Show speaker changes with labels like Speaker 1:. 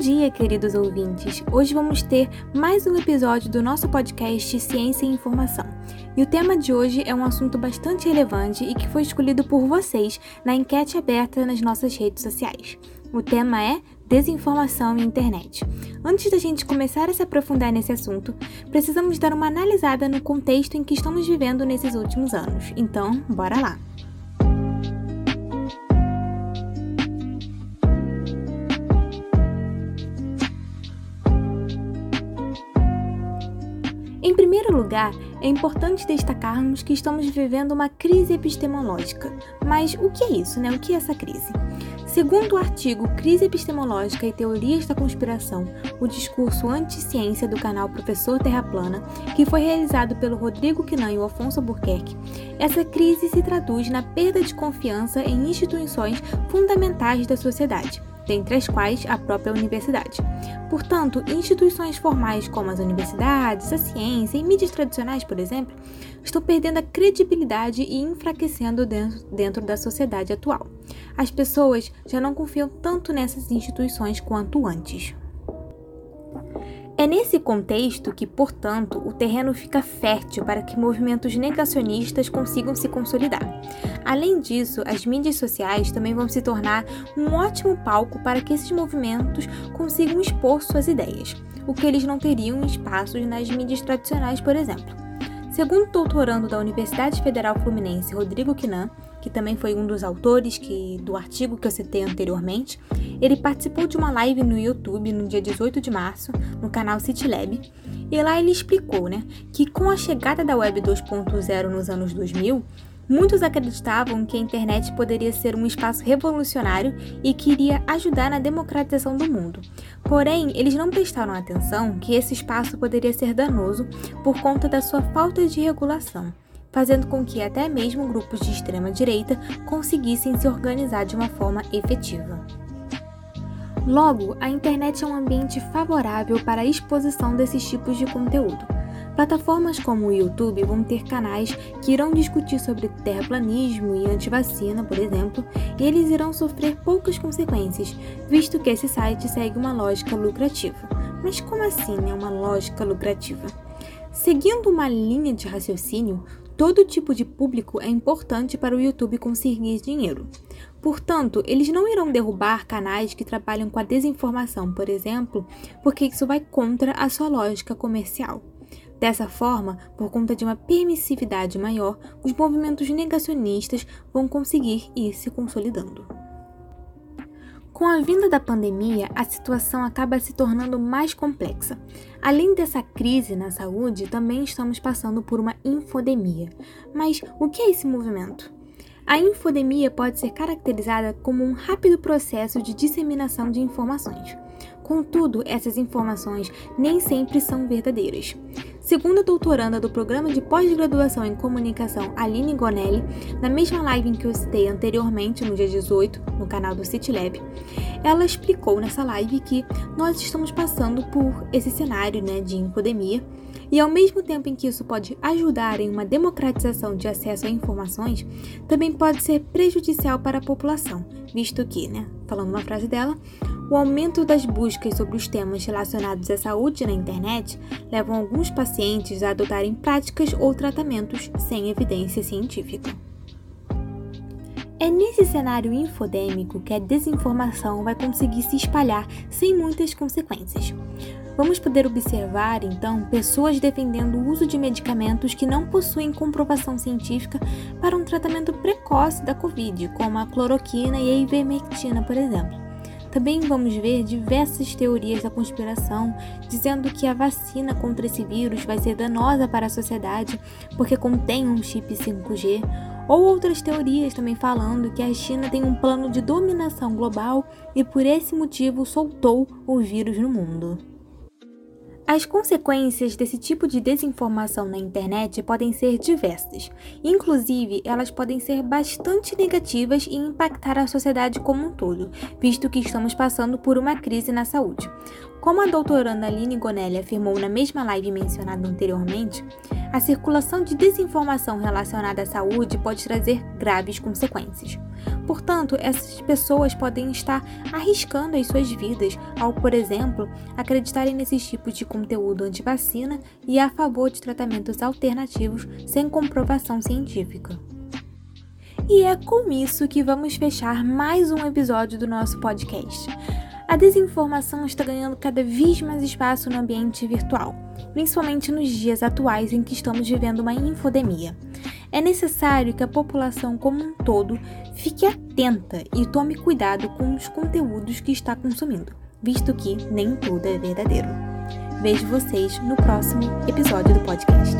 Speaker 1: Dia, queridos ouvintes! Hoje vamos ter mais um episódio do nosso podcast Ciência e Informação. E o tema de hoje é um assunto bastante relevante e que foi escolhido por vocês na enquete aberta nas nossas redes sociais. O tema é desinformação e internet. Antes da gente começar a se aprofundar nesse assunto, precisamos dar uma analisada no contexto em que estamos vivendo nesses últimos anos. Então, bora lá! Primeiro lugar, é importante destacarmos que estamos vivendo uma crise epistemológica. Mas o que é isso, né? O que é essa crise? Segundo o artigo Crise Epistemológica e Teorias da Conspiração, o discurso anti-ciência do canal Professor Terra Plana, que foi realizado pelo Rodrigo Quinan e o Afonso Albuquerque, essa crise se traduz na perda de confiança em instituições fundamentais da sociedade, dentre as quais a própria universidade. Portanto, instituições formais como as universidades, a ciência e mídias tradicionais, por exemplo, estão perdendo a credibilidade e enfraquecendo dentro, dentro da sociedade atual. As pessoas já não confiam tanto nessas instituições quanto antes. É nesse contexto que, portanto, o terreno fica fértil para que movimentos negacionistas consigam se consolidar. Além disso, as mídias sociais também vão se tornar um ótimo palco para que esses movimentos consigam expor suas ideias, o que eles não teriam espaços nas mídias tradicionais, por exemplo. Segundo o doutorando da Universidade Federal Fluminense, Rodrigo Quinan, que também foi um dos autores que, do artigo que eu citei anteriormente, ele participou de uma live no YouTube no dia 18 de março, no canal CityLab, e lá ele explicou né, que com a chegada da Web 2.0 nos anos 2000, muitos acreditavam que a internet poderia ser um espaço revolucionário e que iria ajudar na democratização do mundo. Porém, eles não prestaram atenção que esse espaço poderia ser danoso por conta da sua falta de regulação fazendo com que até mesmo grupos de extrema direita conseguissem se organizar de uma forma efetiva. Logo, a internet é um ambiente favorável para a exposição desses tipos de conteúdo. Plataformas como o YouTube vão ter canais que irão discutir sobre terraplanismo e antivacina, por exemplo, e eles irão sofrer poucas consequências, visto que esse site segue uma lógica lucrativa. Mas como assim é uma lógica lucrativa? Seguindo uma linha de raciocínio, Todo tipo de público é importante para o YouTube conseguir dinheiro. Portanto, eles não irão derrubar canais que trabalham com a desinformação, por exemplo, porque isso vai contra a sua lógica comercial. Dessa forma, por conta de uma permissividade maior, os movimentos negacionistas vão conseguir ir se consolidando. Com a vinda da pandemia, a situação acaba se tornando mais complexa. Além dessa crise na saúde, também estamos passando por uma infodemia. Mas o que é esse movimento? A infodemia pode ser caracterizada como um rápido processo de disseminação de informações. Contudo, essas informações nem sempre são verdadeiras. Segundo a doutoranda do programa de pós-graduação em comunicação Aline Gonelli, na mesma live em que eu citei anteriormente, no dia 18, no canal do CityLab, ela explicou nessa live que nós estamos passando por esse cenário né, de infodemia e ao mesmo tempo em que isso pode ajudar em uma democratização de acesso a informações, também pode ser prejudicial para a população, visto que, né, falando uma frase dela, o aumento das buscas sobre os temas relacionados à saúde na internet levam alguns pacientes a adotarem práticas ou tratamentos sem evidência científica. É nesse cenário infodêmico que a desinformação vai conseguir se espalhar sem muitas consequências. Vamos poder observar, então, pessoas defendendo o uso de medicamentos que não possuem comprovação científica para um tratamento precoce da Covid, como a cloroquina e a ivermectina, por exemplo. Também vamos ver diversas teorias da conspiração dizendo que a vacina contra esse vírus vai ser danosa para a sociedade porque contém um chip 5G, ou outras teorias também falando que a China tem um plano de dominação global e por esse motivo soltou o vírus no mundo. As consequências desse tipo de desinformação na internet podem ser diversas. Inclusive, elas podem ser bastante negativas e impactar a sociedade como um todo, visto que estamos passando por uma crise na saúde. Como a doutoranda Aline Gonelli afirmou na mesma live mencionada anteriormente, A circulação de desinformação relacionada à saúde pode trazer graves consequências. Portanto, essas pessoas podem estar arriscando as suas vidas ao, por exemplo, acreditarem nesses tipos de conteúdo anti-vacina e a favor de tratamentos alternativos sem comprovação científica. E é com isso que vamos fechar mais um episódio do nosso podcast. A desinformação está ganhando cada vez mais espaço no ambiente virtual, principalmente nos dias atuais em que estamos vivendo uma infodemia. É necessário que a população como um todo fique atenta e tome cuidado com os conteúdos que está consumindo, visto que nem tudo é verdadeiro. Vejo vocês no próximo episódio do podcast.